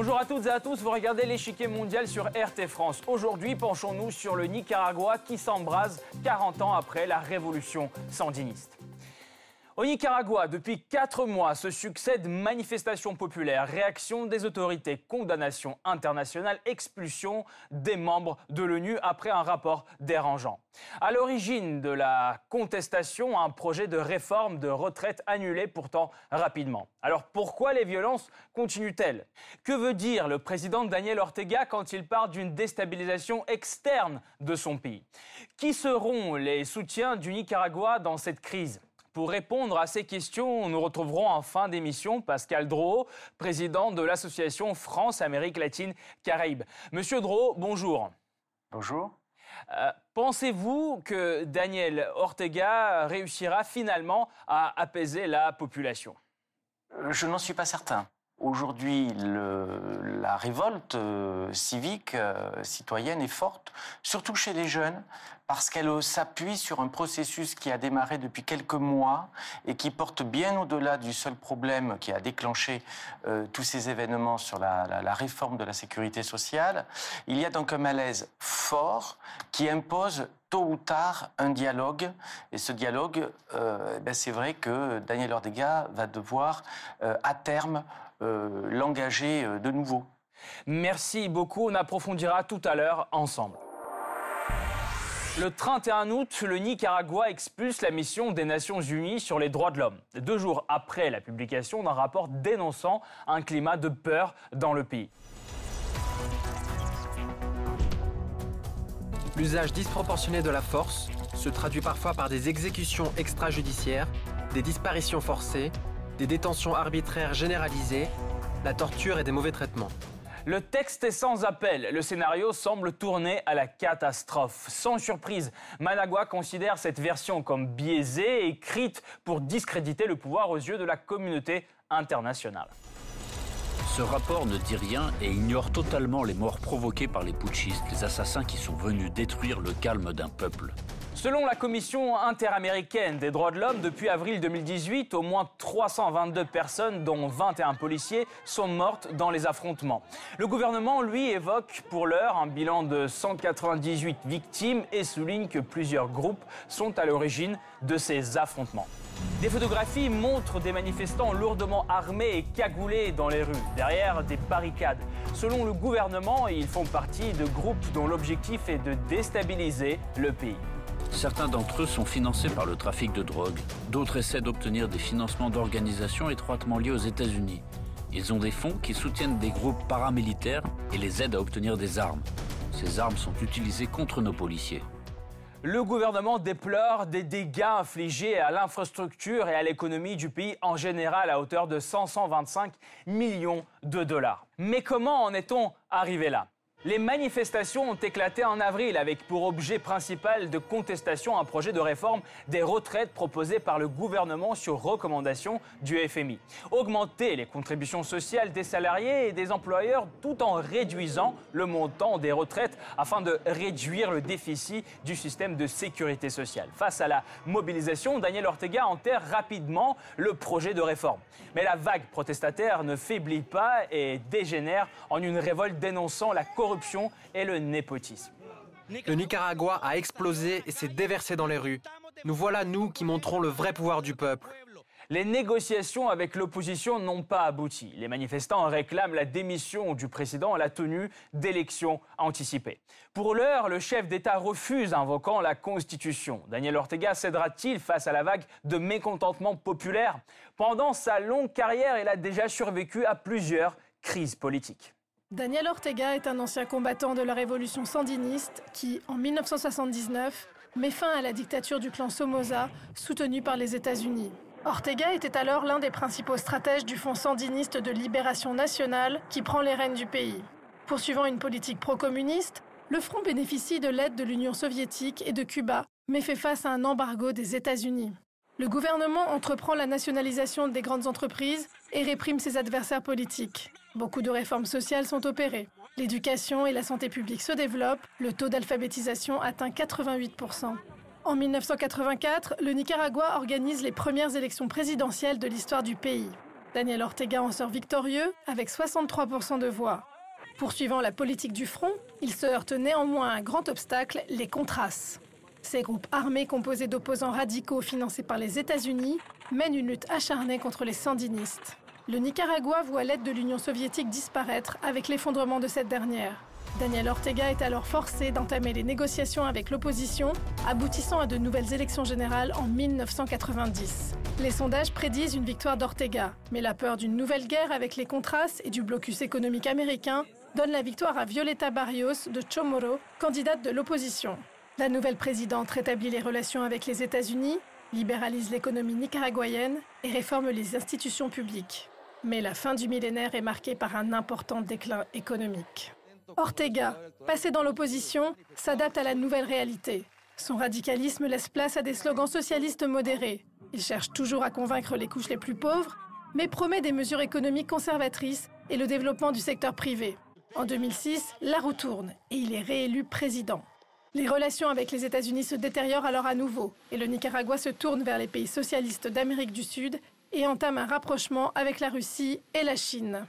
Bonjour à toutes et à tous, vous regardez l'échiquier mondial sur RT France. Aujourd'hui, penchons-nous sur le Nicaragua qui s'embrase 40 ans après la révolution sandiniste. Au Nicaragua, depuis quatre mois, se succèdent manifestations populaires, réactions des autorités, condamnations internationales, expulsion des membres de l'ONU après un rapport dérangeant. À l'origine de la contestation, un projet de réforme de retraite annulé pourtant rapidement. Alors pourquoi les violences continuent-elles? Que veut dire le président Daniel Ortega quand il parle d'une déstabilisation externe de son pays? Qui seront les soutiens du Nicaragua dans cette crise? Pour répondre à ces questions, nous retrouverons en fin d'émission Pascal Dro, président de l'association France-Amérique latine-Caraïbes. Monsieur Dro, bonjour. Bonjour. Euh, pensez-vous que Daniel Ortega réussira finalement à apaiser la population? Euh, Je n'en suis pas certain. Aujourd'hui, la révolte euh, civique, citoyenne est forte, surtout chez les jeunes, parce qu'elle s'appuie sur un processus qui a démarré depuis quelques mois et qui porte bien au-delà du seul problème qui a déclenché euh, tous ces événements sur la, réforme de la sécurité sociale. Il y a donc un malaise fort qui impose tôt ou tard un dialogue. Et ce dialogue, euh, ben c'est vrai que Daniel Ortega va devoir euh, à terme l'engager de nouveau. Merci beaucoup. On approfondira tout à l'heure ensemble. Le 31 août, le Nicaragua expulse la mission des Nations Unies sur les droits de l'homme, deux jours après la publication d'un rapport dénonçant un climat de peur dans le pays. L'usage disproportionné de la force se traduit parfois par des exécutions extrajudiciaires, des disparitions forcées, des détentions arbitraires généralisées, la torture et des mauvais traitements. Le texte est sans appel. Le scénario semble tourner à la catastrophe. Sans surprise, Managua considère cette version comme biaisée, écrite pour discréditer le pouvoir aux yeux de la communauté internationale. Ce rapport ne dit rien et ignore totalement les morts provoquées par les putschistes, les assassins qui sont venus détruire le calme d'un peuple. Selon la Commission interaméricaine des droits de l'homme, depuis avril 2018, au moins 322 personnes, dont 21 policiers, sont mortes dans les affrontements. Le gouvernement, lui, évoque pour l'heure un bilan de 198 victimes et souligne que plusieurs groupes sont à l'origine de ces affrontements. Des photographies montrent des manifestants lourdement armés et cagoulés dans les rues, derrière des barricades. Selon le gouvernement, ils font partie de groupes dont l'objectif est de déstabiliser le pays. Certains d'entre eux sont financés par le trafic de drogue, d'autres essaient d'obtenir des financements d'organisations étroitement liées aux États-Unis. Ils ont des fonds qui soutiennent des groupes paramilitaires et les aident à obtenir des armes. Ces armes sont utilisées contre nos policiers. Le gouvernement déplore des dégâts infligés à l'infrastructure et à l'économie du pays en général à hauteur de 525 millions de dollars. Mais comment en est-on arrivé là? Les manifestations ont éclaté en avril avec pour objet principal de contestation un projet de réforme des retraites proposé par le gouvernement sur recommandation du FMI. Augmenter les contributions sociales des salariés et des employeurs tout en réduisant le montant des retraites afin de réduire le déficit du système de sécurité sociale. Face à la mobilisation, Daniel Ortega enterre rapidement le projet de réforme. Mais la vague protestataire ne faiblit pas et dégénère en une révolte dénonçant la corruption corruption et le népotisme. Le Nicaragua a explosé et s'est déversé dans les rues. Nous voilà, nous, qui montrons le vrai pouvoir du peuple. Les négociations avec l'opposition n'ont pas abouti. Les manifestants réclament la démission du président à la tenue d'élections anticipées. Pour l'heure, le chef d'État refuse invoquant la Constitution. Daniel Ortega cédera-t-il face à la vague de mécontentement populaire? Pendant sa longue carrière, il a déjà survécu à plusieurs crises politiques. Daniel Ortega est un ancien combattant de la révolution sandiniste qui, en 1979, met fin à la dictature du clan Somoza, soutenu par les États-Unis. Ortega était alors l'un des principaux stratèges du Fonds sandiniste de libération nationale qui prend les rênes du pays. Poursuivant une politique pro-communiste, le front bénéficie de l'aide de l'Union soviétique et de Cuba, mais fait face à un embargo des États-Unis. Le gouvernement entreprend la nationalisation des grandes entreprises et réprime ses adversaires politiques. Beaucoup de réformes sociales sont opérées. L'éducation et la santé publique se développent. Le taux d'alphabétisation atteint 88%. En 1984, le Nicaragua organise les premières élections présidentielles de l'histoire du pays. Daniel Ortega en sort victorieux avec 63% de voix. Poursuivant la politique du front, il se heurte néanmoins à un grand obstacle, les Contras. Ces groupes armés composés d'opposants radicaux financés par les États-Unis mènent une lutte acharnée contre les sandinistes. Le Nicaragua voit l'aide de l'Union soviétique disparaître avec l'effondrement de cette dernière. Daniel Ortega est alors forcé d'entamer les négociations avec l'opposition, aboutissant à de nouvelles élections générales en 1990. Les sondages prédisent une victoire d'Ortega, mais la peur d'une nouvelle guerre avec les Contras et du blocus économique américain donne la victoire à Violeta Barrios de Chomoro, candidate de l'opposition. La nouvelle présidente rétablit les relations avec les États-Unis, libéralise l'économie nicaraguayenne et réforme les institutions publiques. Mais la fin du millénaire est marquée par un important déclin économique. Ortega, passé dans l'opposition, s'adapte à la nouvelle réalité. Son radicalisme laisse place à des slogans socialistes modérés. Il cherche toujours à convaincre les couches les plus pauvres, mais promet des mesures économiques conservatrices et le développement du secteur privé. En 2006, la roue tourne et il est réélu président. Les relations avec les États-Unis se détériorent alors à nouveau et le Nicaragua se tourne vers les pays socialistes d'Amérique du Sud et entame un rapprochement avec la Russie et la Chine.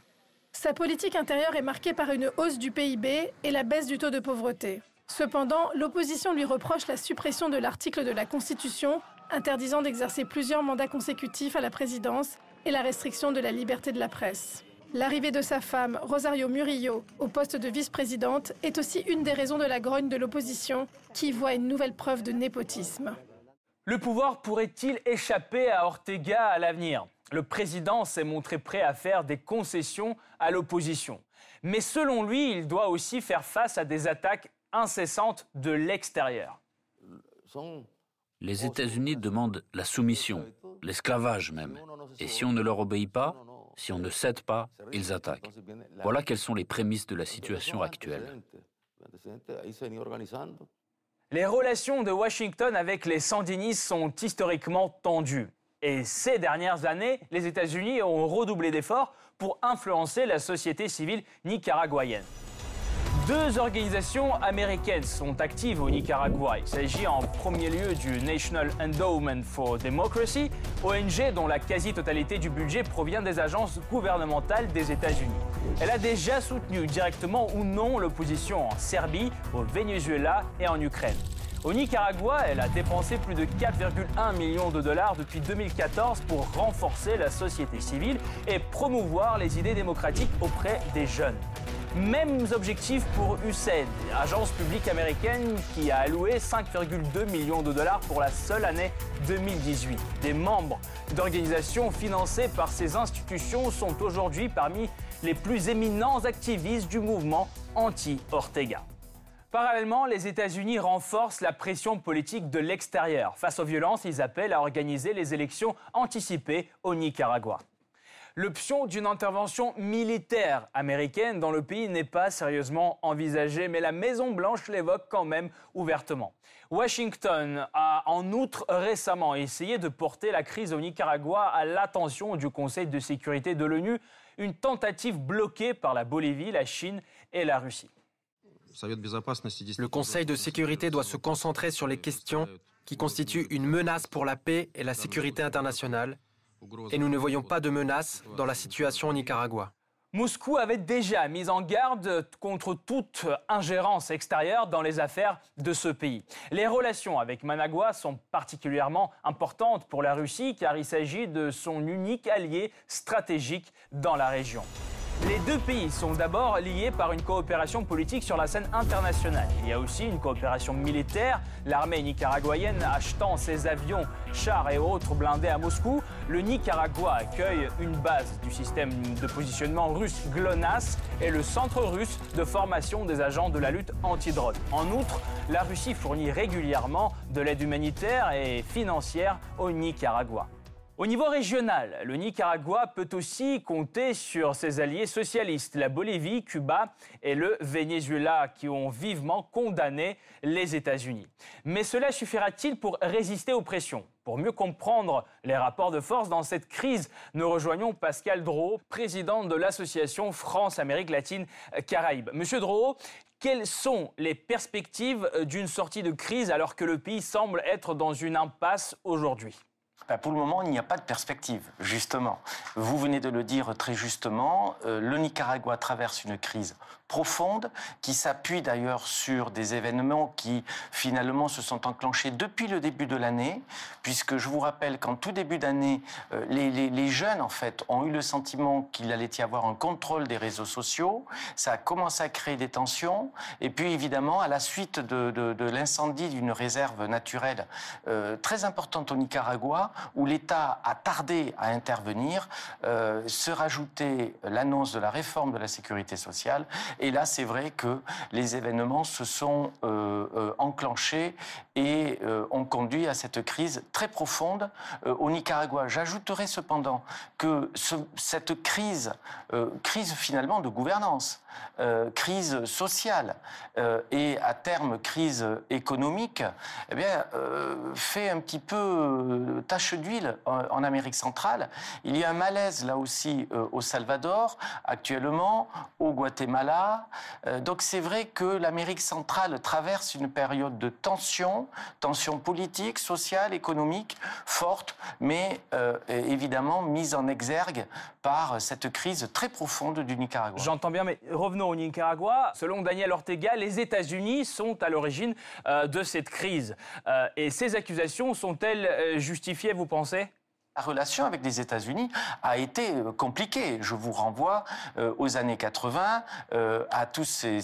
Sa politique intérieure est marquée par une hausse du PIB et la baisse du taux de pauvreté. Cependant, l'opposition lui reproche la suppression de l'article de la Constitution interdisant d'exercer plusieurs mandats consécutifs à la présidence et la restriction de la liberté de la presse. L'arrivée de sa femme, Rosario Murillo, au poste de vice-présidente est aussi une des raisons de la grogne de l'opposition, qui voit une nouvelle preuve de népotisme. Le pouvoir pourrait-il échapper à Ortega à l'avenir? Le président s'est montré prêt à faire des concessions à l'opposition. Mais selon lui, il doit aussi faire face à des attaques incessantes de l'extérieur. Les États-Unis demandent la soumission, l'esclavage même. Et si on ne leur obéit pas, si on ne cède pas, ils attaquent. Voilà quelles sont les prémices de la situation actuelle. Les relations de Washington avec les sandinistes sont historiquement tendues. Et ces dernières années, les États-Unis ont redoublé d'efforts pour influencer la société civile nicaraguayenne. Deux organisations américaines sont actives au Nicaragua. Il s'agit en premier lieu du National Endowment for Democracy, ONG dont la quasi-totalité du budget provient des agences gouvernementales des États-Unis. Elle a déjà soutenu directement ou non l'opposition en Serbie, au Venezuela et en Ukraine. Au Nicaragua, elle a dépensé plus de 4,1 millions de dollars depuis 2014 pour renforcer la société civile et promouvoir les idées démocratiques auprès des jeunes. Mêmes objectifs pour USAID, agence publique américaine qui a alloué 5,2 millions de dollars pour la seule année 2018. Des membres d'organisations financées par ces institutions sont aujourd'hui parmi les plus éminents activistes du mouvement anti-Ortega. Parallèlement, les États-Unis renforcent la pression politique de l'extérieur. Face aux violences, ils appellent à organiser les élections anticipées au Nicaragua. L'option d'une intervention militaire américaine dans le pays n'est pas sérieusement envisagée, mais la Maison-Blanche l'évoque quand même ouvertement. Washington a en outre récemment essayé de porter la crise au Nicaragua à l'attention du Conseil de sécurité de l'ONU, une tentative bloquée par la Bolivie, la Chine et la Russie. Le Conseil de sécurité doit se concentrer sur les questions qui constituent une menace pour la paix et la sécurité internationale, et nous ne voyons pas de menace dans la situation au Nicaragua. Moscou avait déjà mis en garde contre toute ingérence extérieure dans les affaires de ce pays. Les relations avec Managua sont particulièrement importantes pour la Russie car il s'agit de son unique allié stratégique dans la région. Les deux pays sont d'abord liés par une coopération politique sur la scène internationale. Il y a aussi une coopération militaire, l'armée nicaraguayenne achetant ses avions, chars et autres blindés à Moscou. Le Nicaragua accueille une base du système de positionnement russe GLONASS et le centre russe de formation des agents de la lutte anti-drogue. En outre, la Russie fournit régulièrement de l'aide humanitaire et financière au Nicaragua. Au niveau régional, le Nicaragua peut aussi compter sur ses alliés socialistes, la Bolivie, Cuba et le Venezuela, qui ont vivement condamné les États-Unis. Mais cela suffira-t-il pour résister aux pressions? Pour mieux comprendre les rapports de force dans cette crise, nous rejoignons Pascal Dro, président de l'association France-Amérique latine-Caraïbes. Monsieur Dro, quelles sont les perspectives d'une sortie de crise alors que le pays semble être dans une impasse aujourd'hui? Bah, pour le moment, il n'y a pas de perspective, justement. Vous venez de le dire très justement, euh, le Nicaragua traverse une crise profonde qui s'appuie d'ailleurs sur des événements qui finalement se sont enclenchés depuis le début de l'année, puisque je vous rappelle qu'en tout début d'année, euh, les, jeunes en fait ont eu le sentiment qu'il allait y avoir un contrôle des réseaux sociaux, ça a commencé à créer des tensions, et puis évidemment à la suite de, l'incendie d'une réserve naturelle euh, très importante au Nicaragua, où l'État a tardé à intervenir, euh, se rajoutait l'annonce de la réforme de la sécurité sociale. Et là, c'est vrai que les événements se sont euh, euh, enclenchés et ont conduit à cette crise très profonde au Nicaragua. J'ajouterai cependant que cette crise, crise finalement de gouvernance, crise sociale et à terme crise économique, eh fait un petit peu tache d'huile en, Amérique centrale. Il y a un malaise là aussi euh, au Salvador, actuellement, au Guatemala. Euh, donc c'est vrai que l'Amérique centrale traverse une période de tension, tension politique, sociale, économique forte, mais euh, évidemment mise en exergue par cette crise très profonde du Nicaragua. J'entends bien, mais revenons au Nicaragua. Selon Daniel Ortega, les États-Unis sont à l'origine de cette crise. et ces accusations sont-elles justifiées, vous pensez? La relation avec les États-Unis a été euh, compliquée. Je vous renvoie euh, aux années 80, euh, à toutes ces,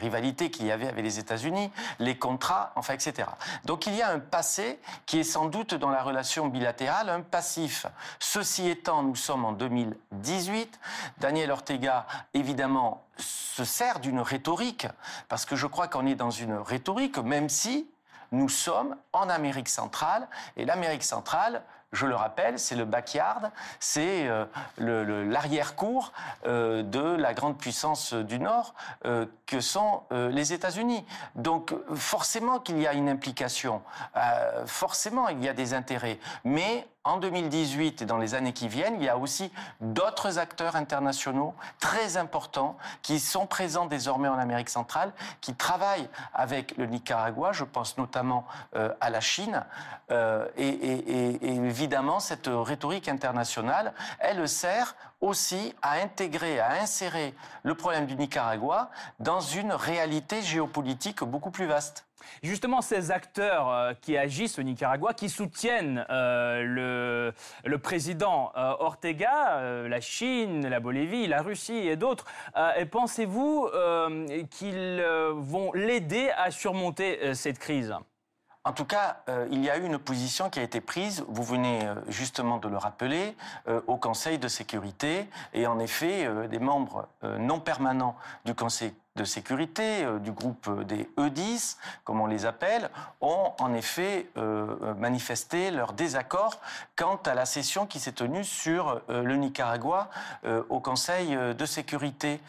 rivalités qu'il y avait avec les États-Unis, les contrats, enfin, etc. Donc il y a un passé qui est sans doute dans la relation bilatérale un passif. Ceci étant, nous sommes en 2018. Daniel Ortega, évidemment, se sert d'une rhétorique, parce que je crois qu'on est dans une rhétorique, même si nous sommes en Amérique centrale, et l'Amérique centrale, je le rappelle, c'est le backyard, c'est euh, l'arrière-cour euh, de la grande puissance du Nord euh, que sont les États-Unis. Donc forcément qu'il y a une implication, forcément il y a des intérêts, mais en 2018 et dans les années qui viennent, il y a aussi d'autres acteurs internationaux très importants qui sont présents désormais en Amérique centrale, qui travaillent avec le Nicaragua. Je pense notamment euh, à la Chine. Euh, et, évidemment, cette rhétorique internationale, elle sert aussi à intégrer, à insérer le problème du Nicaragua dans une réalité géopolitique beaucoup plus vaste. Justement, ces acteurs euh, qui agissent au Nicaragua, qui soutiennent euh, le, président euh, Ortega, la Chine, la Bolivie, la Russie et d'autres, pensez-vous qu'ils vont l'aider à surmonter cette crise? En tout cas, il y a eu une position qui a été prise, vous venez justement de le rappeler, au Conseil de sécurité. Et en effet, des membres non permanents du Conseil de sécurité euh, du groupe des E10, comme on les appelle, ont en effet euh, manifesté leur désaccord quant à la session qui s'est tenue sur euh, le Nicaragua au Conseil de sécurité.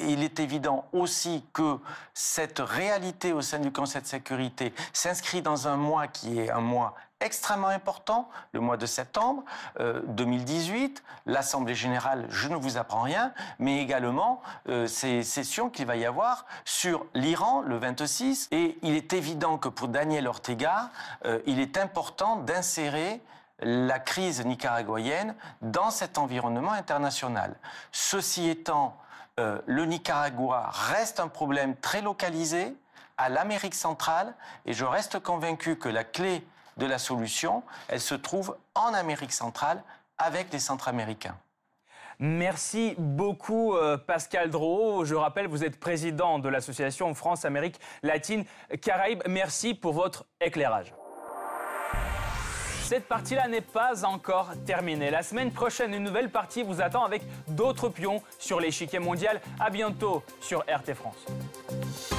il est évident aussi que cette réalité au sein du Conseil de sécurité s'inscrit dans un mois qui est un mois extrêmement important, le mois de septembre 2018, euh, l'Assemblée générale, je ne vous apprends rien, mais également euh, ces sessions qu'il va y avoir sur l'Iran le 26. Et il est évident que pour Daniel Ortega, euh, il est important d'insérer la crise nicaraguayenne dans cet environnement international. Ceci étant, le Nicaragua reste un problème très localisé à l'Amérique centrale et je reste convaincu que la clé de la solution, elle se trouve en Amérique centrale avec les Centra-Américains. Merci beaucoup euh, Pascal Dro. Je rappelle, vous êtes président de l'association France-Amérique latine Caraïbes. Merci pour votre éclairage. Cette partie-là n'est pas encore terminée. La semaine prochaine, une nouvelle partie vous attend avec d'autres pions sur l'échiquier mondial. À bientôt sur RT France.